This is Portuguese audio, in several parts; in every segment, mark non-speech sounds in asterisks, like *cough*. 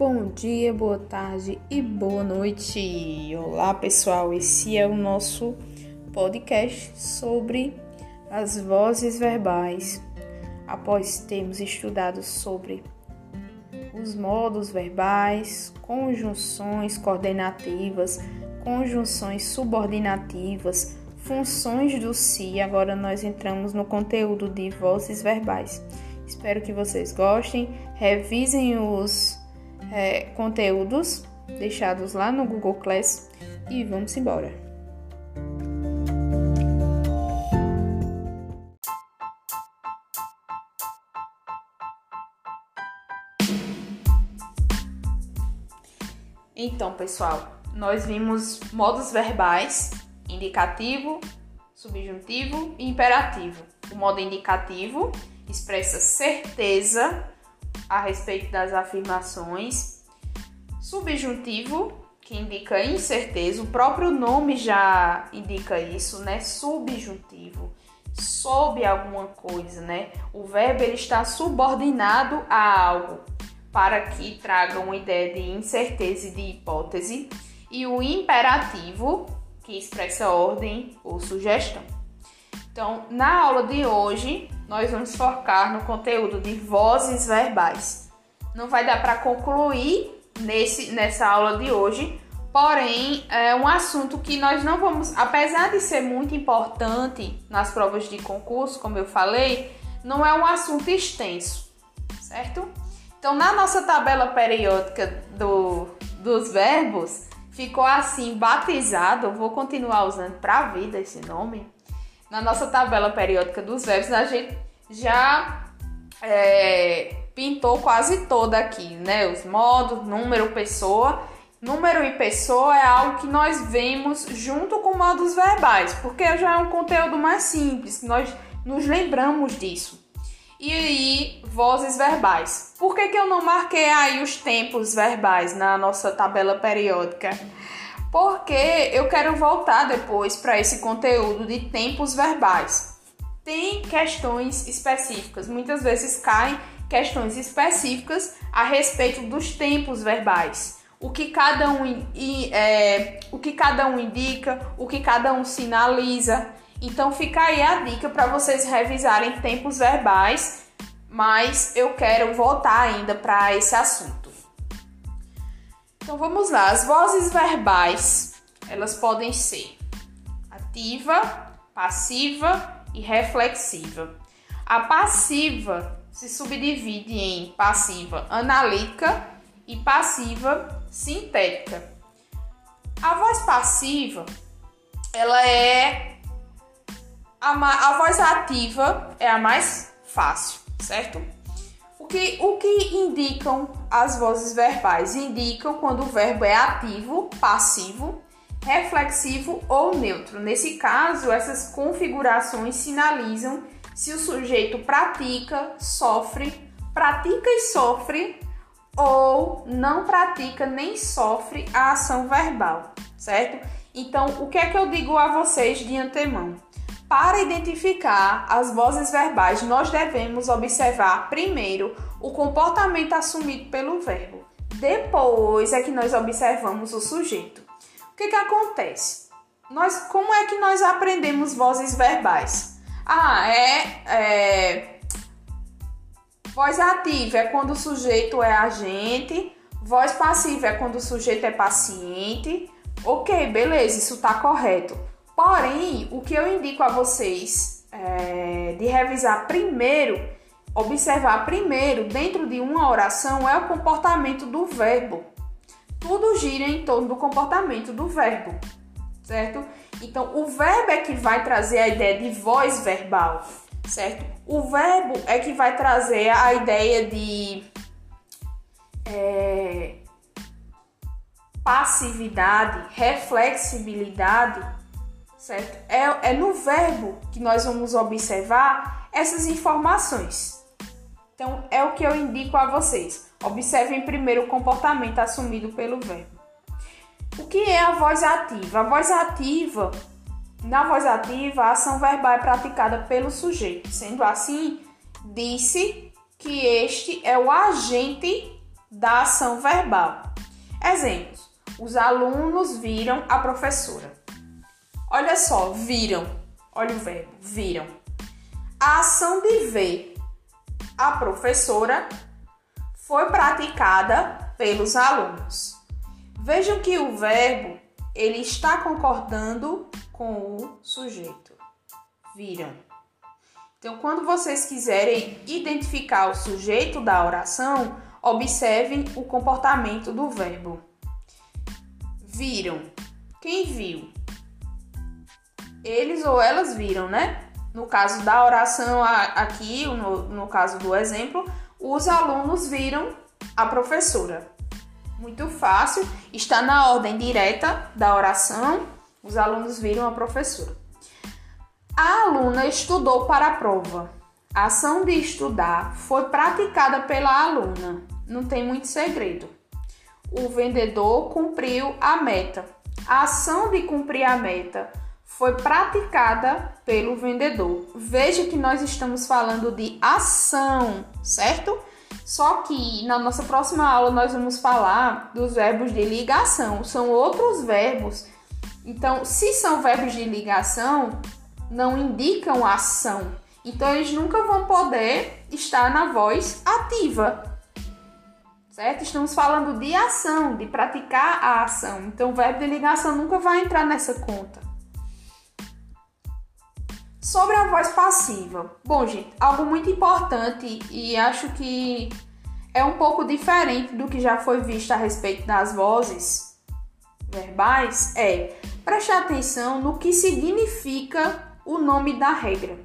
Bom dia, boa tarde e boa noite. Olá, pessoal. Esse é o nosso podcast sobre as vozes verbais. Após termos estudado sobre os modos verbais, conjunções coordenativas, conjunções subordinativas, funções do si, agora nós entramos no conteúdo de vozes verbais. Espero que vocês gostem, revisem os é, conteúdos deixados lá no Google Class e vamos embora. Então, pessoal, nós vimos modos verbais indicativo, subjuntivo e imperativo. O modo indicativo expressa certeza a respeito das afirmações. Subjuntivo, que indica incerteza, o próprio nome já indica isso, né? Subjuntivo, sob alguma coisa, né? O verbo ele está subordinado a algo para que traga uma ideia de incerteza e de hipótese. E o imperativo, que expressa ordem ou sugestão. Então, na aula de hoje, nós vamos focar no conteúdo de vozes verbais. Não vai dar para concluir nesse, nessa aula de hoje, porém é um assunto que nós não vamos, apesar de ser muito importante nas provas de concurso, como eu falei, não é um assunto extenso, certo? Então, na nossa tabela periódica do, dos verbos, ficou assim batizado, vou continuar usando para a vida esse nome, na nossa tabela periódica dos verbos, a gente já é, pintou quase toda aqui, né? Os modos, número, pessoa. Número e pessoa é algo que nós vemos junto com modos verbais, porque já é um conteúdo mais simples, nós nos lembramos disso. E aí, vozes verbais. Por que, que eu não marquei aí os tempos verbais na nossa tabela periódica? Porque eu quero voltar depois para esse conteúdo de tempos verbais. Tem questões específicas, muitas vezes caem questões específicas a respeito dos tempos verbais. O que cada um, é, o que cada um indica, o que cada um sinaliza. Então fica aí a dica para vocês revisarem tempos verbais, mas eu quero voltar ainda para esse assunto. Então vamos lá, as vozes verbais, elas podem ser ativa, passiva e reflexiva. A passiva se subdivide em passiva analítica e passiva sintética. A voz passiva, ela é a, a voz ativa é a mais fácil, certo? Que, o que indicam as vozes verbais? Indicam quando o verbo é ativo, passivo, reflexivo ou neutro. Nesse caso, essas configurações sinalizam se o sujeito pratica, sofre, pratica e sofre ou não pratica nem sofre a ação verbal, certo? Então, o que é que eu digo a vocês de antemão? Para identificar as vozes verbais, nós devemos observar primeiro o comportamento assumido pelo verbo. Depois é que nós observamos o sujeito. O que, que acontece? Nós, como é que nós aprendemos vozes verbais? Ah, é, é voz ativa é quando o sujeito é agente, voz passiva é quando o sujeito é paciente. Ok, beleza, isso está correto. Porém, o que eu indico a vocês é, de revisar primeiro, observar primeiro dentro de uma oração é o comportamento do verbo. Tudo gira em torno do comportamento do verbo, certo? Então, o verbo é que vai trazer a ideia de voz verbal, certo? O verbo é que vai trazer a ideia de é, passividade, reflexibilidade certo? É, é no verbo que nós vamos observar essas informações. Então, é o que eu indico a vocês. Observem primeiro o comportamento assumido pelo verbo. O que é a voz ativa? A voz ativa, na voz ativa, a ação verbal é praticada pelo sujeito. Sendo assim, disse que este é o agente da ação verbal. Exemplos: os alunos viram a professora. Olha só, viram. Olha o verbo, viram. A ação de ver a professora foi praticada pelos alunos. Vejam que o verbo ele está concordando com o sujeito. Viram. Então, quando vocês quiserem identificar o sujeito da oração, observem o comportamento do verbo. Viram. Quem viu? Eles ou elas viram, né? No caso da oração aqui, no, no caso do exemplo, os alunos viram a professora. Muito fácil, está na ordem direta da oração. Os alunos viram a professora. A aluna estudou para a prova. A ação de estudar foi praticada pela aluna. Não tem muito segredo. O vendedor cumpriu a meta. A ação de cumprir a meta foi praticada pelo vendedor. Veja que nós estamos falando de ação, certo? Só que na nossa próxima aula nós vamos falar dos verbos de ligação. São outros verbos. Então, se são verbos de ligação, não indicam ação. Então, eles nunca vão poder estar na voz ativa. Certo? Estamos falando de ação, de praticar a ação. Então, o verbo de ligação nunca vai entrar nessa conta. Sobre a voz passiva. Bom, gente, algo muito importante e acho que é um pouco diferente do que já foi visto a respeito das vozes verbais é prestar atenção no que significa o nome da regra.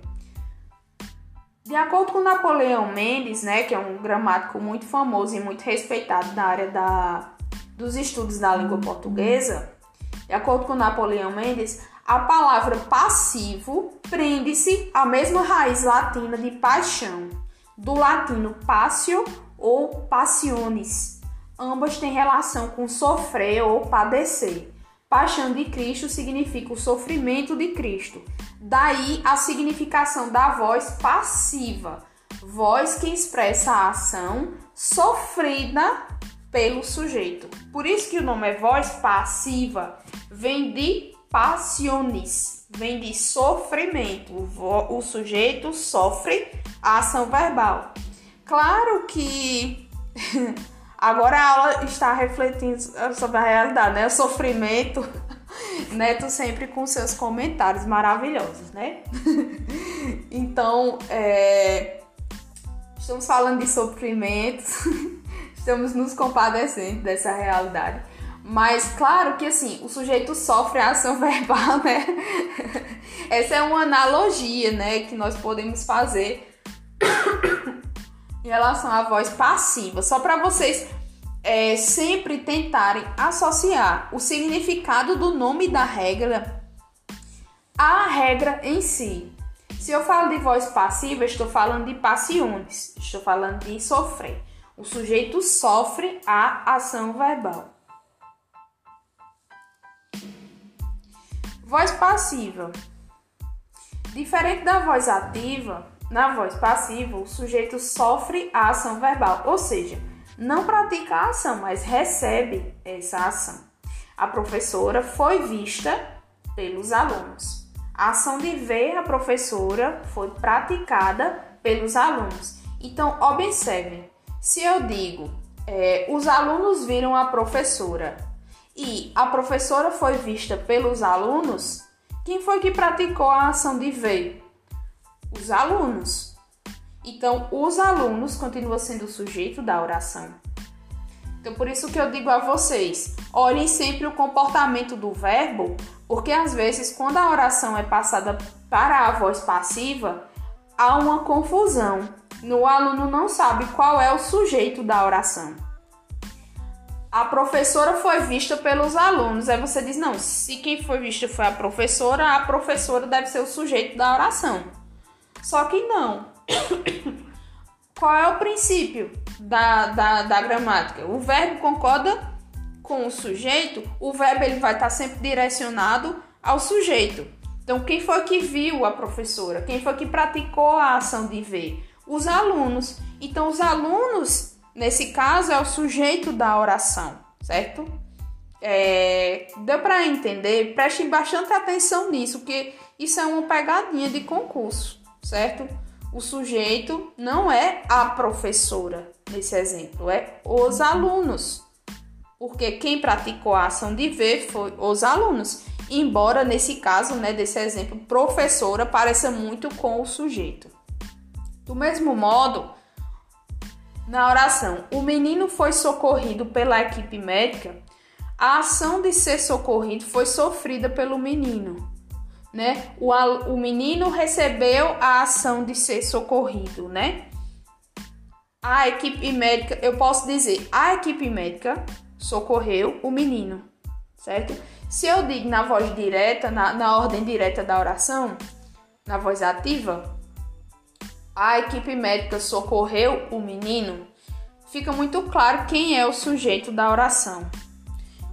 De acordo com Napoleão Mendes, né, que é um gramático muito famoso e muito respeitado na área da, dos estudos da língua portuguesa, de acordo com Napoleão Mendes, a palavra passivo prende-se à mesma raiz latina de paixão, do latino passio ou passiones. Ambas têm relação com sofrer ou padecer. Paixão de Cristo significa o sofrimento de Cristo. Daí a significação da voz passiva, voz que expressa a ação sofrida pelo sujeito. Por isso que o nome é voz passiva, vem de passiones, vem de sofrimento. O, sujeito sofre a ação verbal. Claro que *laughs* agora a aula está refletindo sobre a realidade, né? O sofrimento. *laughs* Neto sempre com seus comentários maravilhosos, né? *laughs* então, é, estamos falando de sofrimento, estamos nos compadecendo dessa realidade. Mas claro que assim, o sujeito sofre a ação *laughs* verbal, né? Essa é uma analogia, né, que nós podemos fazer em relação à voz passiva, só para vocês é, sempre tentarem associar o significado do nome da regra à regra em si. Se eu falo de voz passiva, estou falando de passiones, estou falando de sofrer. O sujeito sofre a ação verbal. Voz passiva. Diferente da voz ativa, na voz passiva, o sujeito sofre a ação verbal, ou seja, não pratica a ação, mas recebe essa ação. A professora foi vista pelos alunos. A ação de ver a professora foi praticada pelos alunos. Então, observem: se eu digo é, os alunos viram a professora e a professora foi vista pelos alunos, quem foi que praticou a ação de ver? os alunos. Então, os alunos continuam sendo o sujeito da oração. Então, por isso que eu digo a vocês, olhem sempre o comportamento do verbo, porque às vezes, quando a oração é passada para a voz passiva, há uma confusão. O aluno não sabe qual é o sujeito da oração. A professora foi vista pelos alunos. Aí você diz: não, se quem foi vista foi a professora, a professora deve ser o sujeito da oração. Só que não. *coughs* Qual é o princípio da, da, da gramática? O verbo concorda com o sujeito, o verbo ele vai estar sempre direcionado ao sujeito. Então, quem foi que viu a professora? Quem foi que praticou a ação de ver? Os alunos. Então, os alunos nesse caso, é o sujeito da oração, certo? É, deu para entender? Prestem bastante atenção nisso, porque isso é uma pegadinha de concurso, certo? O sujeito não é a professora nesse exemplo, é os alunos. Porque quem praticou a ação de ver foi os alunos. Embora nesse caso, né, desse exemplo, professora pareça muito com o sujeito. Do mesmo modo, na oração, o menino foi socorrido pela equipe médica, a ação de ser socorrido foi sofrida pelo menino. Né? O, o menino recebeu a ação de ser socorrido, né? A equipe médica, eu posso dizer, a equipe médica socorreu o menino, certo? Se eu digo na voz direta, na, na ordem direta da oração, na voz ativa, a equipe médica socorreu o menino, fica muito claro quem é o sujeito da oração.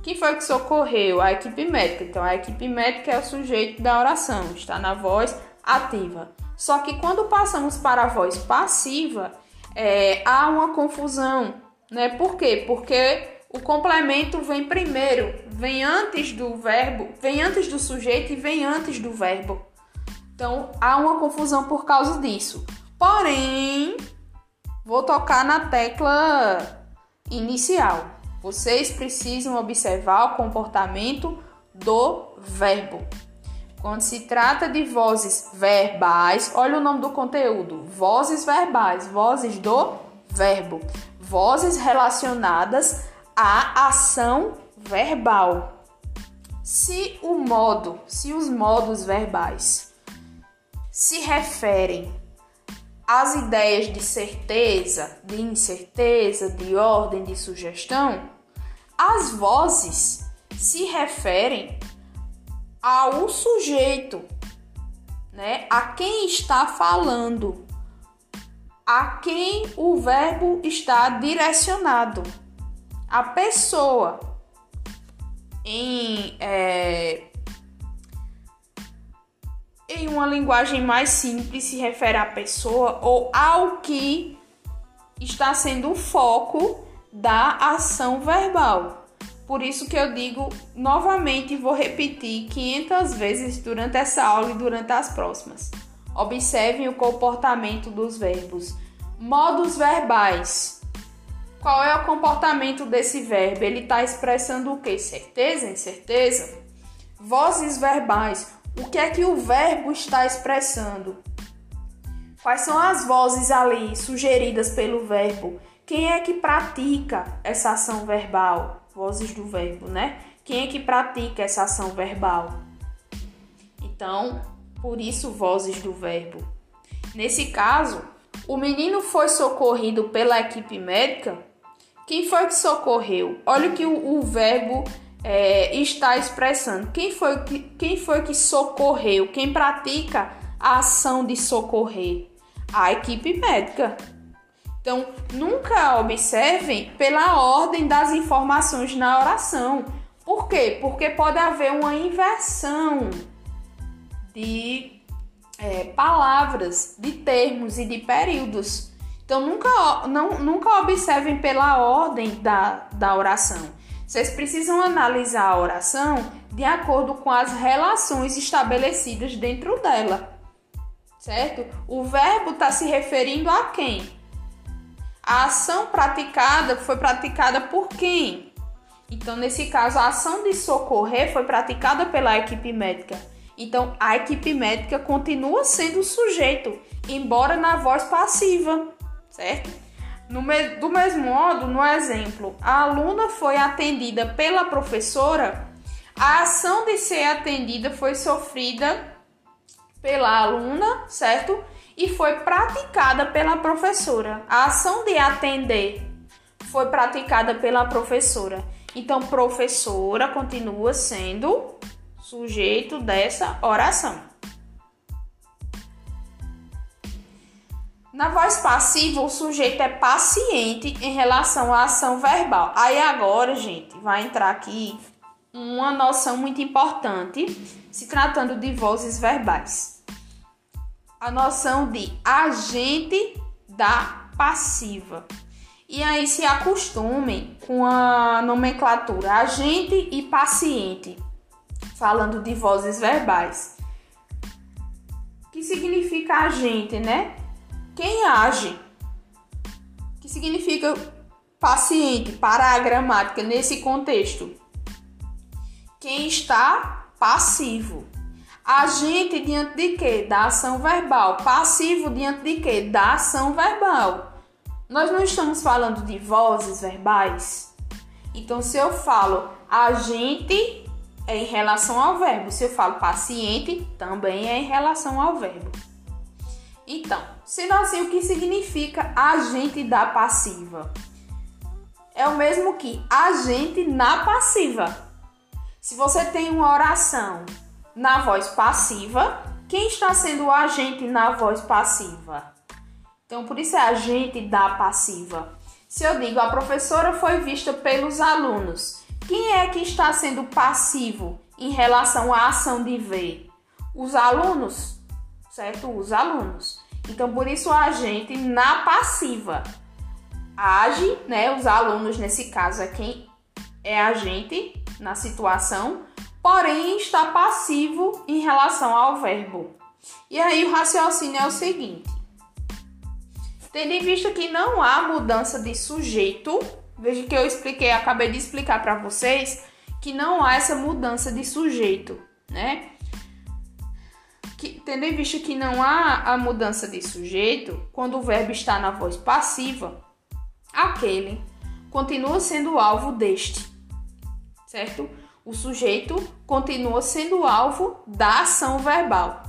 Quem foi que socorreu? A equipe médica. Então, a equipe médica é o sujeito da oração, está na voz ativa. Só que quando passamos para a voz passiva, é, há uma confusão, né? Por quê? Porque o complemento vem primeiro, vem antes do verbo, vem antes do sujeito e vem antes do verbo. Então, há uma confusão por causa disso. Porém, vou tocar na tecla inicial. Vocês precisam observar o comportamento do verbo. Quando se trata de vozes verbais, olha o nome do conteúdo: vozes verbais, vozes do verbo, vozes relacionadas à ação verbal. Se o modo, se os modos verbais se referem às ideias de certeza, de incerteza, de ordem, de sugestão, as vozes se referem ao sujeito, né? A quem está falando, a quem o verbo está direcionado, a pessoa. Em, é, em uma linguagem mais simples, se refere à pessoa ou ao que está sendo o foco da ação verbal. Por isso que eu digo novamente e vou repetir 500 vezes durante essa aula e durante as próximas. Observem o comportamento dos verbos. Modos verbais. Qual é o comportamento desse verbo? Ele está expressando o que? Certeza, incerteza? Vozes verbais. O que é que o verbo está expressando? Quais são as vozes ali sugeridas pelo verbo? Quem é que pratica essa ação verbal? Vozes do verbo, né? Quem é que pratica essa ação verbal? Então, por isso, vozes do verbo. Nesse caso, o menino foi socorrido pela equipe médica. Quem foi que socorreu? Olha o que o, o verbo é, está expressando. Quem foi, que, quem foi que socorreu? Quem pratica a ação de socorrer? A equipe médica. Então, nunca observem pela ordem das informações na oração. Por quê? Porque pode haver uma inversão de é, palavras, de termos e de períodos. Então, nunca, não, nunca observem pela ordem da, da oração. Vocês precisam analisar a oração de acordo com as relações estabelecidas dentro dela, certo? O verbo está se referindo a quem? A ação praticada foi praticada por quem? Então, nesse caso, a ação de socorrer foi praticada pela equipe médica. Então, a equipe médica continua sendo o sujeito, embora na voz passiva, certo? Me, do mesmo modo, no exemplo, a aluna foi atendida pela professora, a ação de ser atendida foi sofrida pela aluna, certo? E foi praticada pela professora. A ação de atender foi praticada pela professora. Então, professora continua sendo sujeito dessa oração. Na voz passiva, o sujeito é paciente em relação à ação verbal. Aí agora, gente, vai entrar aqui uma noção muito importante se tratando de vozes verbais. A noção de agente da passiva. E aí se acostumem com a nomenclatura agente e paciente, falando de vozes verbais. Que significa agente, né? Quem age. Que significa paciente para a gramática nesse contexto. Quem está passivo. Agente diante de quê? Da ação verbal. Passivo diante de quê? Da ação verbal. Nós não estamos falando de vozes verbais. Então, se eu falo agente, é em relação ao verbo. Se eu falo paciente, também é em relação ao verbo. Então, sendo assim, o que significa agente da passiva? É o mesmo que agente na passiva. Se você tem uma oração na voz passiva, quem está sendo o agente na voz passiva? Então, por isso é agente da passiva. Se eu digo a professora foi vista pelos alunos, quem é que está sendo passivo em relação à ação de ver? Os alunos, certo? Os alunos. Então, por isso a agente na passiva age, né? Os alunos, nesse caso, é quem é agente na situação, porém está passivo em relação ao verbo. E aí o raciocínio é o seguinte: Tendo em vista que não há mudança de sujeito, veja que eu expliquei, acabei de explicar para vocês que não há essa mudança de sujeito, né? Que, tendo em vista que não há a mudança de sujeito, quando o verbo está na voz passiva, aquele continua sendo alvo deste, certo? O sujeito continua sendo alvo da ação verbal.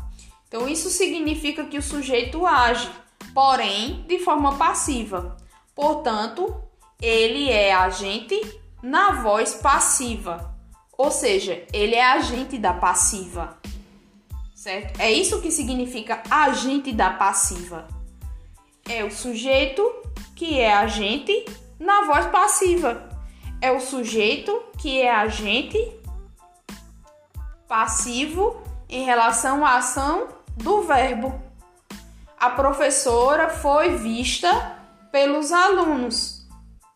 Então, isso significa que o sujeito age porém de forma passiva. Portanto, ele é agente na voz passiva, ou seja, ele é agente da passiva. Certo? É isso que significa agente da passiva. É o sujeito que é agente na voz passiva. É o sujeito que é agente passivo em relação à ação do verbo a professora foi vista pelos alunos,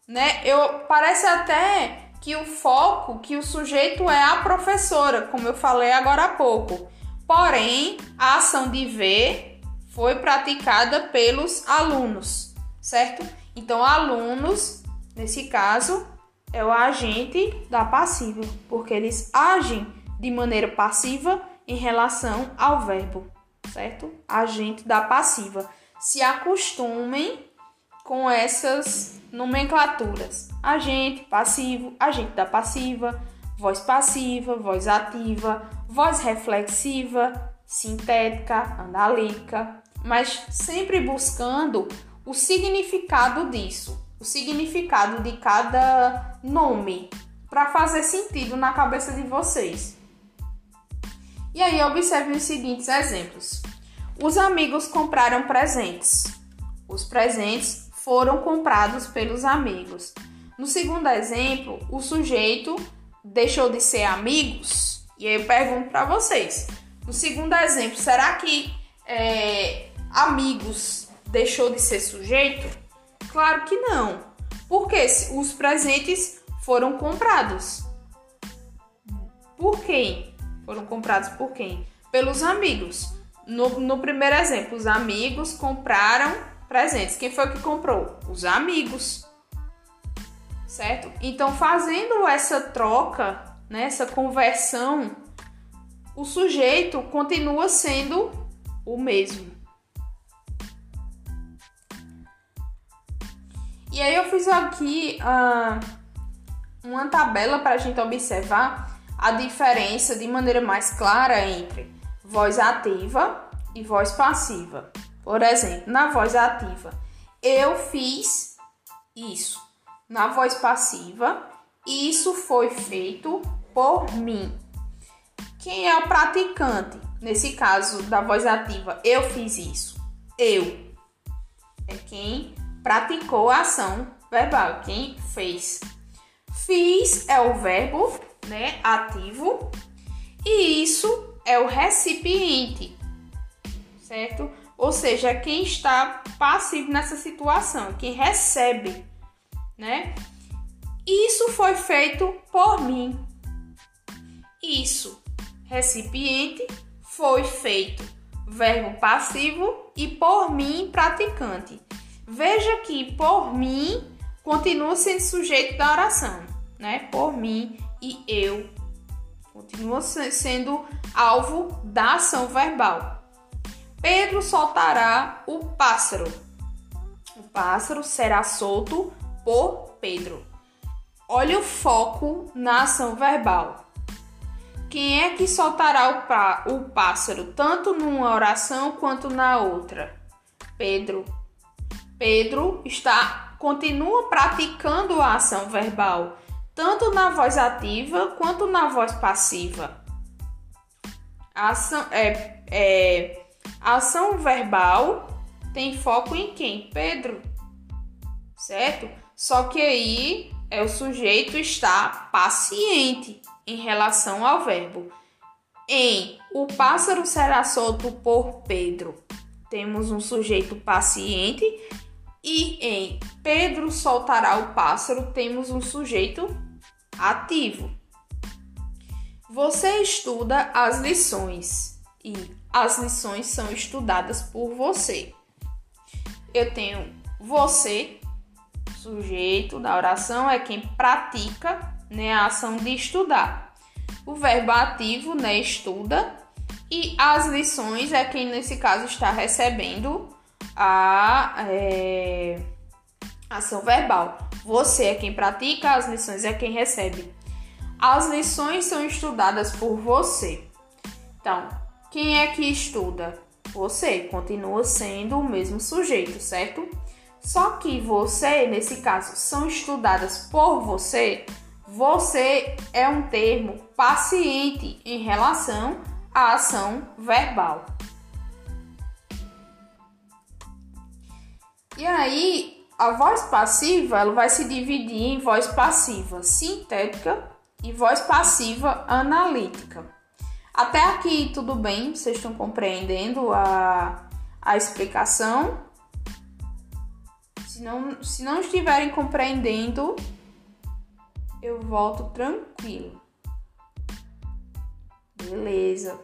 né? Eu parece até que o foco, que o sujeito é a professora, como eu falei agora há pouco. Porém, a ação de ver foi praticada pelos alunos, certo? Então, alunos, nesse caso, é o agente da passiva, porque eles agem de maneira passiva em relação ao verbo certo? Agente da passiva. Se acostumem com essas nomenclaturas: agente, passivo, agente da passiva, voz passiva, voz ativa, voz reflexiva, sintética, analítica, mas sempre buscando o significado disso, o significado de cada nome, para fazer sentido na cabeça de vocês. E aí observe os seguintes exemplos. Os amigos compraram presentes. Os presentes foram comprados pelos amigos. No segundo exemplo, o sujeito deixou de ser amigos. E aí eu pergunto para vocês: no segundo exemplo, será que é, amigos deixou de ser sujeito? Claro que não, porque os presentes foram comprados. Por quem? Foram comprados por quem? Pelos amigos. No, no primeiro exemplo, os amigos compraram presentes. Quem foi que comprou? Os amigos. Certo? Então, fazendo essa troca, né, essa conversão, o sujeito continua sendo o mesmo. E aí eu fiz aqui uh, uma tabela para a gente observar a diferença de maneira mais clara entre voz ativa e voz passiva. Por exemplo, na voz ativa, eu fiz isso. Na voz passiva, isso foi feito por mim. Quem é o praticante? Nesse caso da voz ativa, eu fiz isso. Eu é quem praticou a ação verbal, quem fez. Fiz é o verbo né, ativo, e isso é o recipiente, certo? Ou seja, quem está passivo nessa situação, quem recebe né? Isso foi feito por mim. Isso, recipiente, foi feito. Verbo passivo e por mim, praticante. Veja que por mim continua sendo sujeito da oração, né? Por mim e eu continua sendo alvo da ação verbal. Pedro soltará o pássaro. O pássaro será solto por Pedro. Olha o foco na ação verbal. Quem é que soltará o, o pássaro, tanto numa oração quanto na outra? Pedro. Pedro está continua praticando a ação verbal, tanto na voz ativa quanto na voz passiva. A ação, é, é, ação verbal tem foco em quem? Pedro. Certo? Só que aí é o sujeito está paciente em relação ao verbo. Em o pássaro será solto por Pedro. Temos um sujeito paciente e em Pedro soltará o pássaro temos um sujeito ativo. Você estuda as lições e as lições são estudadas por você. Eu tenho você, sujeito da oração é quem pratica né, a ação de estudar. O verbo ativo, né, estuda, e as lições é quem nesse caso está recebendo a é, ação verbal. Você é quem pratica, as lições é quem recebe. As lições são estudadas por você. Então, quem é que estuda? Você continua sendo o mesmo sujeito, certo? Só que você, nesse caso, são estudadas por você. Você é um termo paciente em relação à ação verbal. E aí, a voz passiva ela vai se dividir em voz passiva sintética e voz passiva analítica. Até aqui tudo bem? Vocês estão compreendendo a, a explicação? Se não, se não estiverem compreendendo, eu volto tranquilo. Beleza.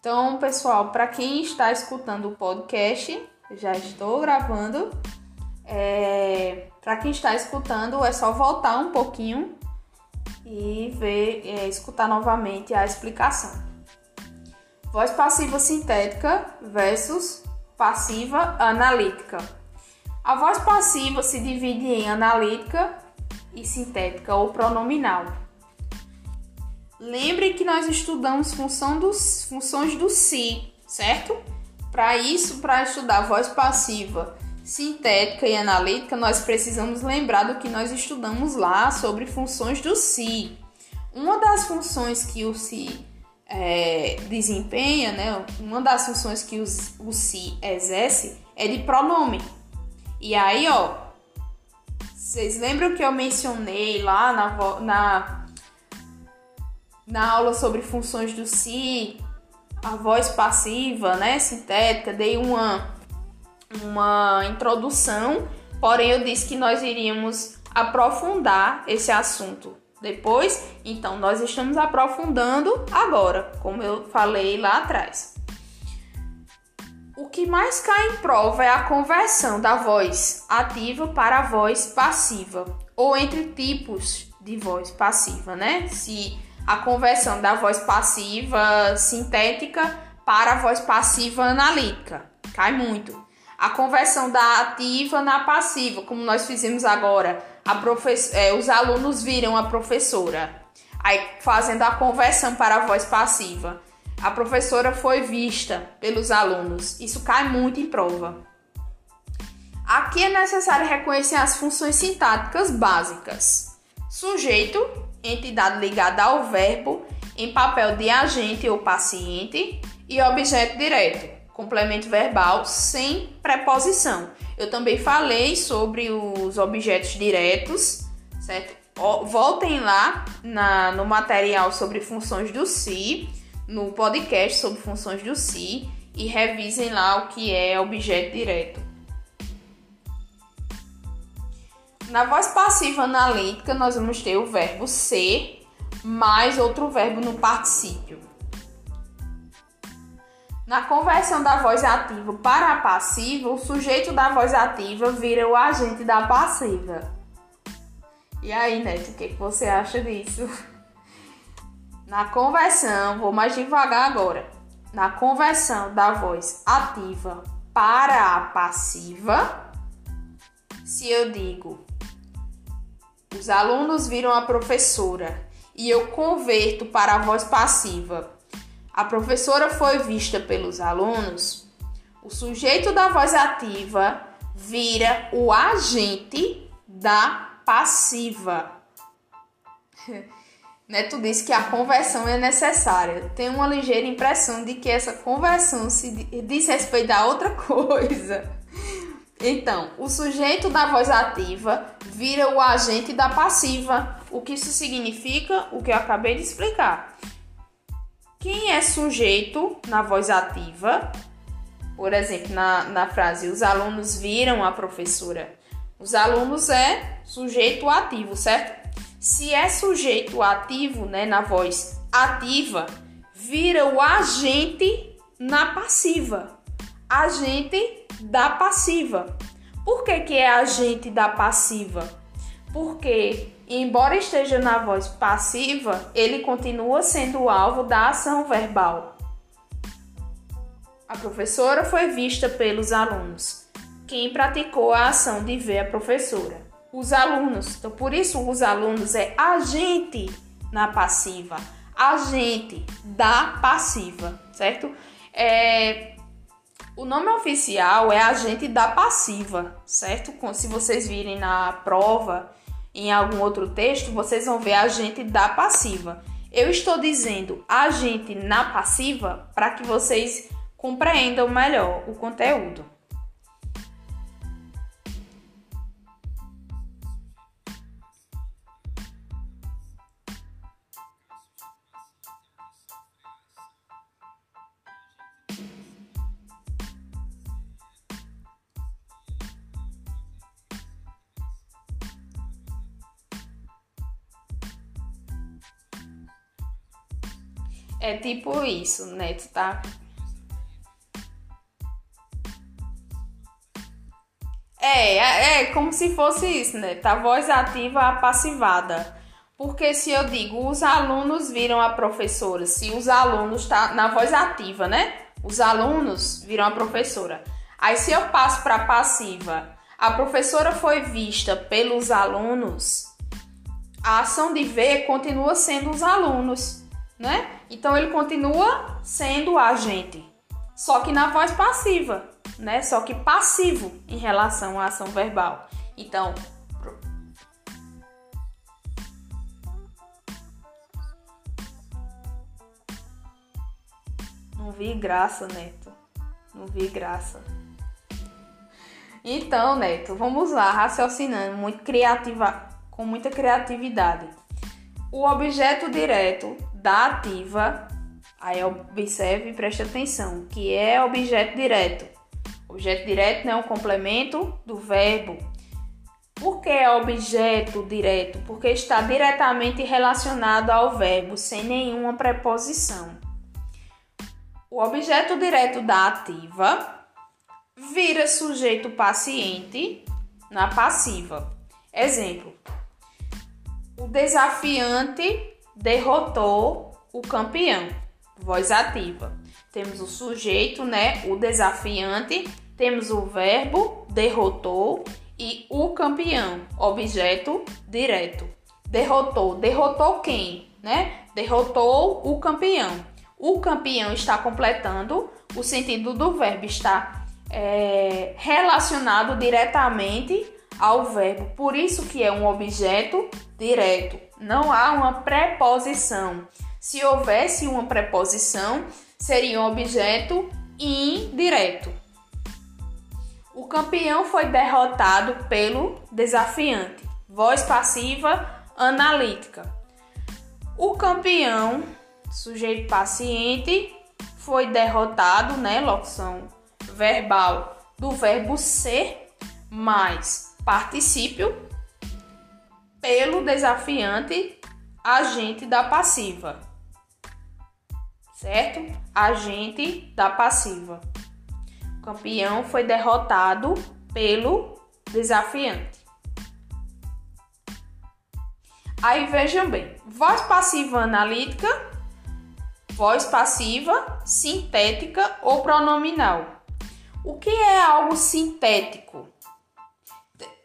Então, pessoal, para quem está escutando o podcast, já estou gravando. É, para quem está escutando, é só voltar um pouquinho e ver, é, escutar novamente a explicação. Voz passiva sintética versus passiva analítica. A voz passiva se divide em analítica e sintética ou pronominal. Lembre que nós estudamos função dos, funções do si, certo? Para isso, para estudar voz passiva sintética e analítica, nós precisamos lembrar do que nós estudamos lá sobre funções do si. Uma das funções que o si é, desempenha, né, uma das funções que o, o si exerce é de pronome. E aí, ó, vocês lembram que eu mencionei lá na, na, na aula sobre funções do si, a voz passiva, né, sintética, dei uma, uma introdução, porém eu disse que nós iríamos aprofundar esse assunto depois, então nós estamos aprofundando agora, como eu falei lá atrás. O que mais cai em prova é a conversão da voz ativa para a voz passiva, ou entre tipos de voz passiva, né? Se a conversão da voz passiva sintética para a voz passiva analítica. Cai muito. A conversão da ativa na passiva, como nós fizemos agora. É, os alunos viram a professora, aí fazendo a conversão para a voz passiva. A professora foi vista pelos alunos. Isso cai muito em prova. Aqui é necessário reconhecer as funções sintáticas básicas. Sujeito, entidade ligada ao verbo em papel de agente ou paciente, e objeto direto, complemento verbal sem preposição. Eu também falei sobre os objetos diretos, certo? Voltem lá na, no material sobre funções do si, no podcast sobre funções do si, e revisem lá o que é objeto direto. Na voz passiva analítica, nós vamos ter o verbo ser mais outro verbo no particípio. Na conversão da voz ativa para a passiva, o sujeito da voz ativa vira o agente da passiva. E aí, Neto, o que você acha disso? Na conversão, vou mais devagar agora. Na conversão da voz ativa para a passiva, se eu digo os alunos viram a professora e eu converto para a voz passiva a professora foi vista pelos alunos, o sujeito da voz ativa vira o agente da passiva. *laughs* Neto disse que a conversão é necessária. Tem uma ligeira impressão de que essa conversão se diz respeito a outra *laughs* coisa. Então, o sujeito da voz ativa vira o agente da passiva. O que isso significa? O que eu acabei de explicar. Quem é sujeito na voz ativa? Por exemplo, na, na frase os alunos viram a professora. Os alunos é sujeito ativo, certo? Se é sujeito ativo, né, na voz ativa, vira o agente na passiva. Agente da passiva. Por que, que é agente da passiva? Porque embora esteja na voz passiva, ele continua sendo o alvo da ação verbal. A professora foi vista pelos alunos. Quem praticou a ação de ver a professora? Os alunos. Então, por isso, os alunos é agente na passiva, agente da passiva, certo? É, o nome oficial é agente da passiva, certo? Se vocês virem na prova, em algum outro texto, vocês vão ver agente da passiva. Eu estou dizendo agente na passiva para que vocês compreendam melhor o conteúdo. É tipo isso, né? Tu tá. É, é, é como se fosse isso, né? Tá voz ativa a passivada. Porque se eu digo os alunos viram a professora, se os alunos tá na voz ativa, né? Os alunos viram a professora. Aí se eu passo para passiva, a professora foi vista pelos alunos, a ação de ver continua sendo os alunos, né? Então ele continua sendo agente, só que na voz passiva, né? Só que passivo em relação à ação verbal. Então, não vi graça, Neto. Não vi graça. Então, Neto, vamos lá, raciocinando muito criativa, com muita criatividade. O objeto direto da ativa, aí observe e preste atenção, que é objeto direto. Objeto direto não é um complemento do verbo. Por que é objeto direto? Porque está diretamente relacionado ao verbo, sem nenhuma preposição. O objeto direto da ativa vira sujeito paciente na passiva. Exemplo: o desafiante derrotou o campeão. Voz ativa. Temos o sujeito, né? O desafiante. Temos o verbo derrotou e o campeão, objeto direto. Derrotou. Derrotou quem, né? Derrotou o campeão. O campeão está completando o sentido do verbo, está é, relacionado diretamente ao verbo. Por isso que é um objeto direto. Não há uma preposição. Se houvesse uma preposição, seria um objeto indireto. O campeão foi derrotado pelo desafiante. Voz passiva analítica. O campeão, sujeito paciente, foi derrotado, né? Locução verbal do verbo ser mais particípio pelo desafiante agente da passiva. Certo? Agente da passiva. O campeão foi derrotado pelo desafiante. Aí vejam bem, voz passiva analítica, voz passiva sintética ou pronominal. O que é algo sintético?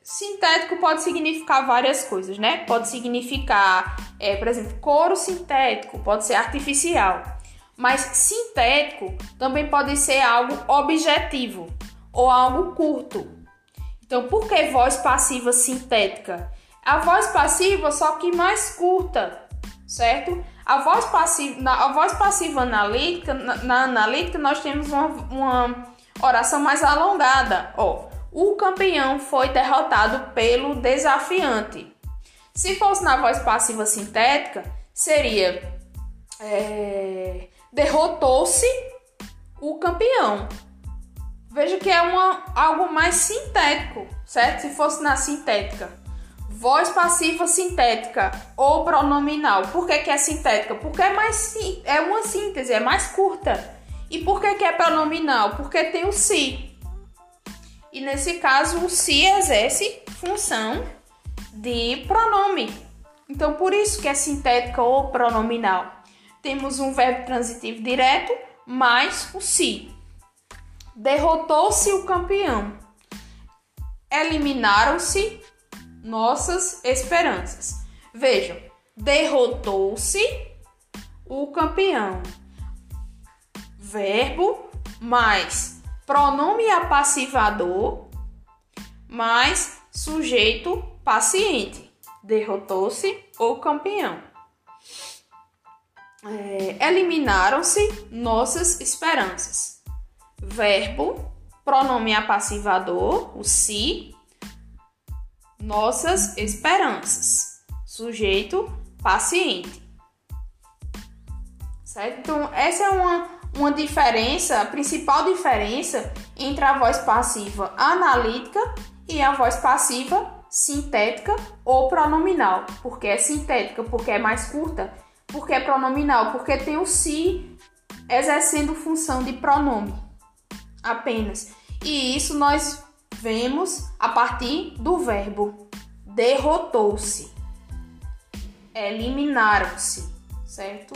Sintético pode significar várias coisas, né? Pode significar, é, por exemplo, couro sintético, pode ser artificial. Mas sintético também pode ser algo objetivo ou algo curto. Então, por que voz passiva sintética? A voz passiva, só que mais curta, certo? A voz passiva, na, a voz passiva analítica, na, na analítica, nós temos uma, uma oração mais alongada. Ó, o campeão foi derrotado pelo desafiante. Se fosse na voz passiva sintética, seria é, derrotou-se o campeão. Veja que é uma, algo mais sintético, certo? Se fosse na sintética. Voz passiva sintética ou pronominal. Por que, que é sintética? Porque é, mais, é uma síntese, é mais curta. E por que, que é pronominal? Porque tem o se. E nesse caso, o se exerce função de pronome. Então, por isso que é sintética ou pronominal. Temos um verbo transitivo direto mais o se. Derrotou-se o campeão. Eliminaram-se nossas esperanças. Vejam, derrotou-se o campeão. Verbo mais pronome apassivador mais sujeito paciente. Derrotou-se o campeão. É, Eliminaram-se nossas esperanças. Verbo, pronome apassivador, o se, nossas esperanças. Sujeito paciente. Certo? Então, essa é uma uma diferença, a principal diferença entre a voz passiva analítica e a voz passiva sintética ou pronominal. Porque é sintética, porque é mais curta, porque é pronominal, porque tem o se exercendo função de pronome apenas. E isso nós vemos a partir do verbo derrotou-se, eliminaram-se, certo?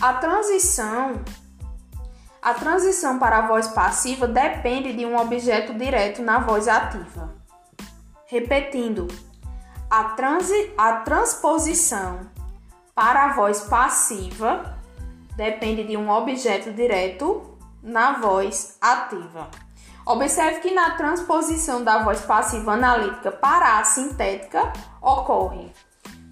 A transição a transição para a voz passiva depende de um objeto direto na voz ativa. Repetindo, a, transi a transposição para a voz passiva depende de um objeto direto na voz ativa. Observe que na transposição da voz passiva analítica para a sintética ocorre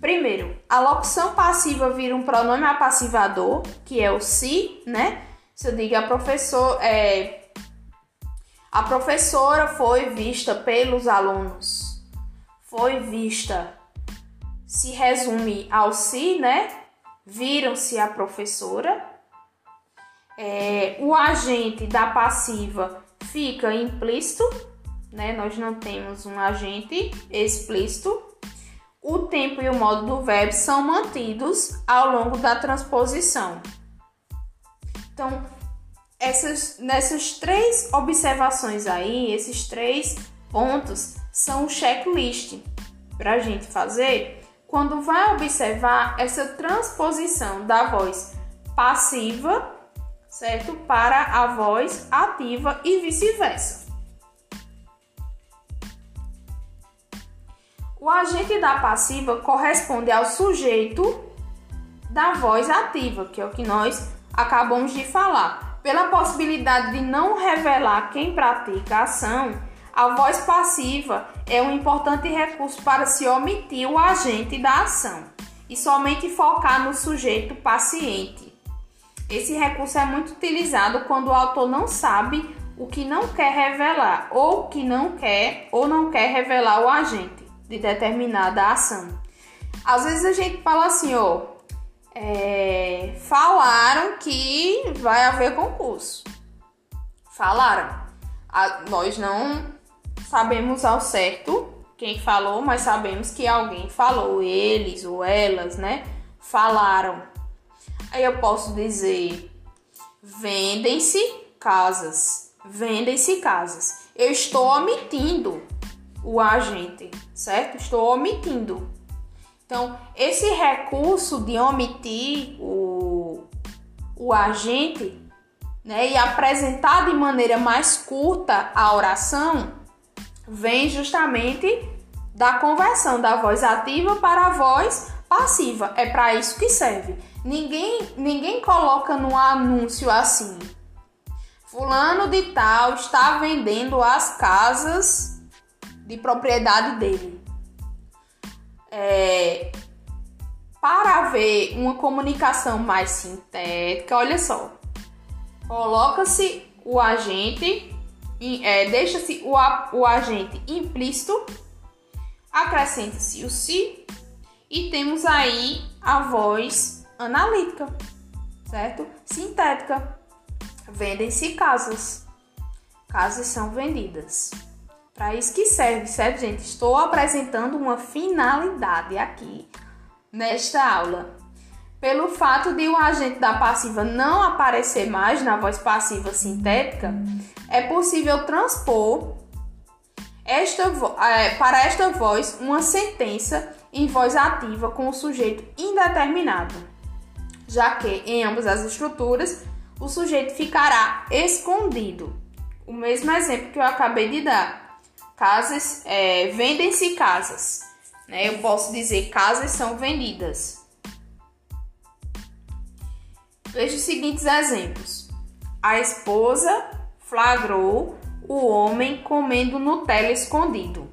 Primeiro, a locução passiva vira um pronome apassivador, que é o se, né? Se eu digo a professor, é, a professora foi vista pelos alunos. Foi vista. Se resume ao se, né? Viram-se a professora. É, o agente da passiva fica implícito, né? Nós não temos um agente explícito o tempo e o modo do verbo são mantidos ao longo da transposição. Então, essas, nessas três observações aí, esses três pontos são o checklist para a gente fazer quando vai observar essa transposição da voz passiva, certo, para a voz ativa e vice-versa. O agente da passiva corresponde ao sujeito da voz ativa, que é o que nós acabamos de falar. Pela possibilidade de não revelar quem pratica a ação, a voz passiva é um importante recurso para se omitir o agente da ação e somente focar no sujeito paciente. Esse recurso é muito utilizado quando o autor não sabe o que não quer revelar ou que não quer ou não quer revelar o agente de determinada ação. Às vezes a gente fala assim, ó, é, falaram que vai haver concurso. Falaram. A, nós não sabemos ao certo quem falou, mas sabemos que alguém falou, eles ou elas, né? Falaram. Aí eu posso dizer: vendem-se casas. Vendem-se casas. Eu estou omitindo o agente, certo? Estou omitindo. Então, esse recurso de omitir o, o agente né, e apresentar de maneira mais curta a oração vem justamente da conversão da voz ativa para a voz passiva. É para isso que serve. Ninguém, ninguém coloca no anúncio assim: Fulano de Tal está vendendo as casas de propriedade dele. É, para haver uma comunicação mais sintética, olha só, coloca-se o agente, é, deixa-se o, o agente implícito, acrescenta-se o se e temos aí a voz analítica, certo? Sintética. Vendem-se casas. Casas são vendidas. Para isso que serve, certo, gente? Estou apresentando uma finalidade aqui nesta aula. Pelo fato de o agente da passiva não aparecer mais na voz passiva sintética, é possível transpor esta, é, para esta voz uma sentença em voz ativa com o sujeito indeterminado, já que em ambas as estruturas o sujeito ficará escondido. O mesmo exemplo que eu acabei de dar. Casas, é, vendem-se casas. Né? Eu posso dizer casas são vendidas. Veja os seguintes exemplos. A esposa flagrou o homem comendo Nutella escondido.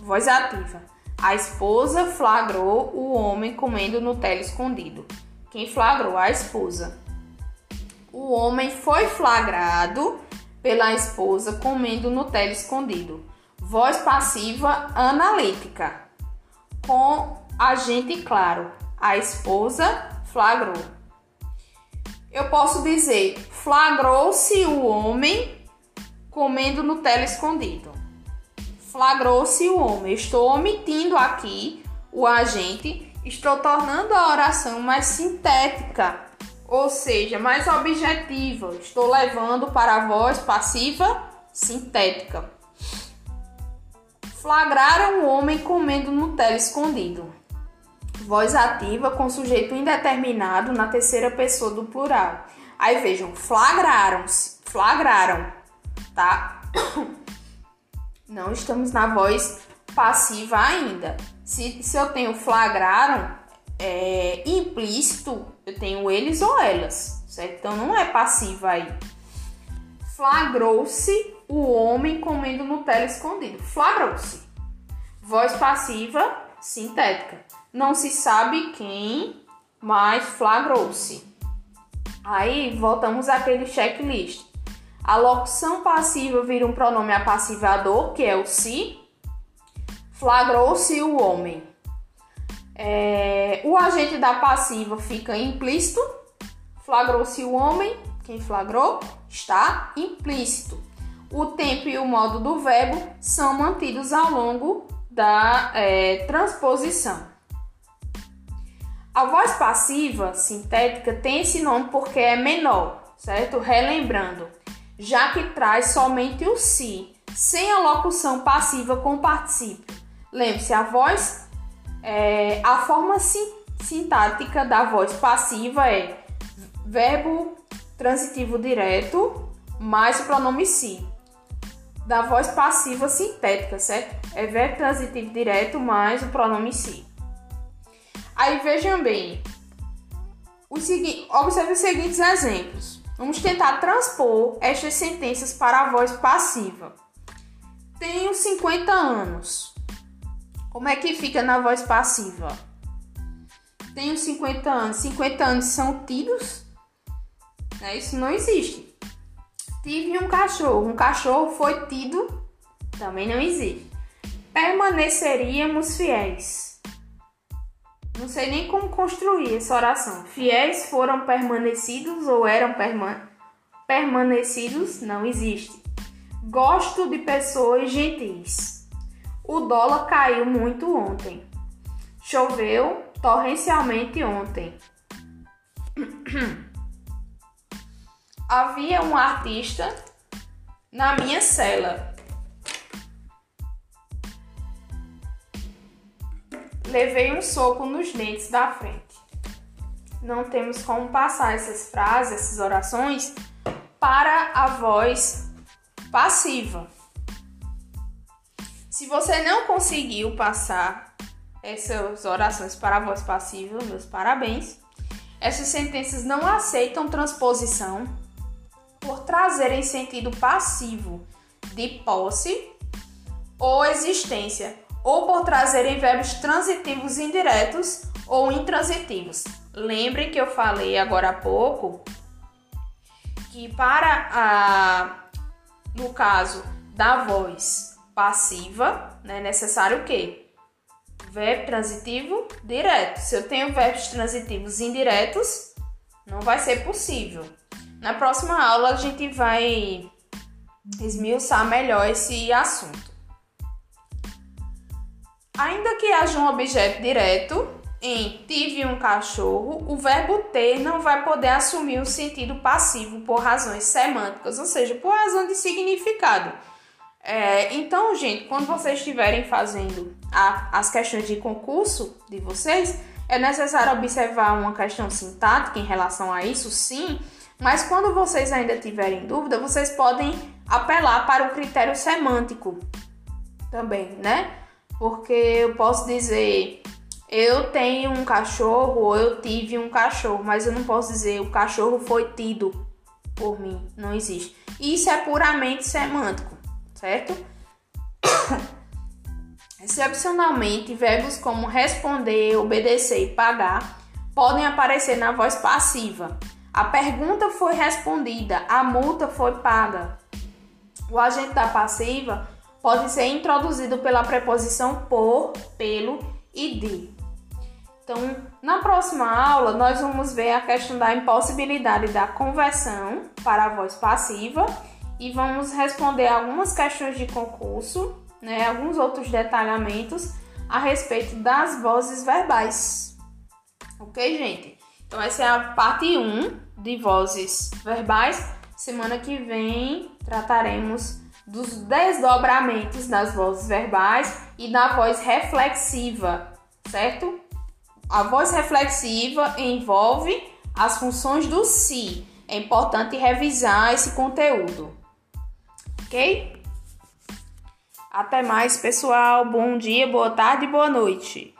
Voz ativa. A esposa flagrou o homem comendo Nutella escondido. Quem flagrou? A esposa. O homem foi flagrado pela esposa comendo Nutella escondido. Voz passiva analítica. Com agente claro. A esposa flagrou. Eu posso dizer: flagrou-se o homem comendo Nutella escondido. Flagrou-se o homem. Estou omitindo aqui o agente, estou tornando a oração mais sintética, ou seja, mais objetiva. Estou levando para a voz passiva sintética. Flagraram o homem comendo Nutella escondido voz ativa com sujeito indeterminado na terceira pessoa do plural. Aí vejam, flagraram-se, flagraram, tá? Não estamos na voz passiva ainda. Se, se eu tenho flagraram, é, implícito, eu tenho eles ou elas, certo? Então não é passiva aí. Flagrou-se o homem comendo Nutella escondido. Flagrou-se. Voz passiva sintética. Não se sabe quem, mas flagrou-se. Aí voltamos àquele checklist. A locução passiva vira um pronome apassivador, que é o se. Flagrou-se o homem. É, o agente da passiva fica implícito. Flagrou-se o homem. Quem flagrou está implícito. O tempo e o modo do verbo são mantidos ao longo da é, transposição. A voz passiva sintética tem esse nome porque é menor, certo? Relembrando, já que traz somente o si, sem a locução passiva com particípio. Lembre-se, a voz, é, a forma sintática da voz passiva é verbo transitivo direto mais o pronome si da voz passiva sintética, certo? É verbo transitivo direto mais o pronome si. Aí vejam bem, segui observe os seguintes exemplos. Vamos tentar transpor estas sentenças para a voz passiva. Tenho 50 anos. Como é que fica na voz passiva? Tenho 50 anos. 50 anos são tidos? É, isso não existe. Tive um cachorro. Um cachorro foi tido. Também não existe. Permaneceríamos fiéis. Não sei nem como construir essa oração. Fiéis foram permanecidos ou eram perma permanecidos? Não existe. Gosto de pessoas gentis. O dólar caiu muito ontem. Choveu torrencialmente ontem. *clears throat* Havia um artista na minha cela. Levei um soco nos dentes da frente. Não temos como passar essas frases, essas orações para a voz passiva. Se você não conseguiu passar essas orações para a voz passiva, meus parabéns. Essas sentenças não aceitam transposição por trazerem sentido passivo de posse ou existência, ou por trazerem verbos transitivos indiretos ou intransitivos. Lembre que eu falei agora há pouco que para a no caso da voz passiva, né, é necessário o quê? Verbo transitivo direto. Se eu tenho verbos transitivos indiretos, não vai ser possível. Na próxima aula a gente vai esmiuçar melhor esse assunto. Ainda que haja um objeto direto em tive um cachorro, o verbo ter não vai poder assumir o sentido passivo por razões semânticas, ou seja, por razão de significado. É, então, gente, quando vocês estiverem fazendo a, as questões de concurso de vocês, é necessário observar uma questão sintática em relação a isso, sim, mas quando vocês ainda tiverem dúvida, vocês podem apelar para o critério semântico também, né? Porque eu posso dizer eu tenho um cachorro ou eu tive um cachorro, mas eu não posso dizer o cachorro foi tido por mim. Não existe. Isso é puramente semântico, certo? *coughs* Excepcionalmente, verbos como responder, obedecer e pagar podem aparecer na voz passiva. A pergunta foi respondida, a multa foi paga. O agente da passiva pode ser introduzido pela preposição por, pelo e de. Então, na próxima aula, nós vamos ver a questão da impossibilidade da conversão para a voz passiva e vamos responder algumas questões de concurso, né, alguns outros detalhamentos a respeito das vozes verbais. Ok, gente? Então, essa é a parte 1 de vozes verbais. Semana que vem trataremos dos desdobramentos das vozes verbais e da voz reflexiva, certo? A voz reflexiva envolve as funções do si. É importante revisar esse conteúdo. Ok? Até mais, pessoal. Bom dia, boa tarde, boa noite.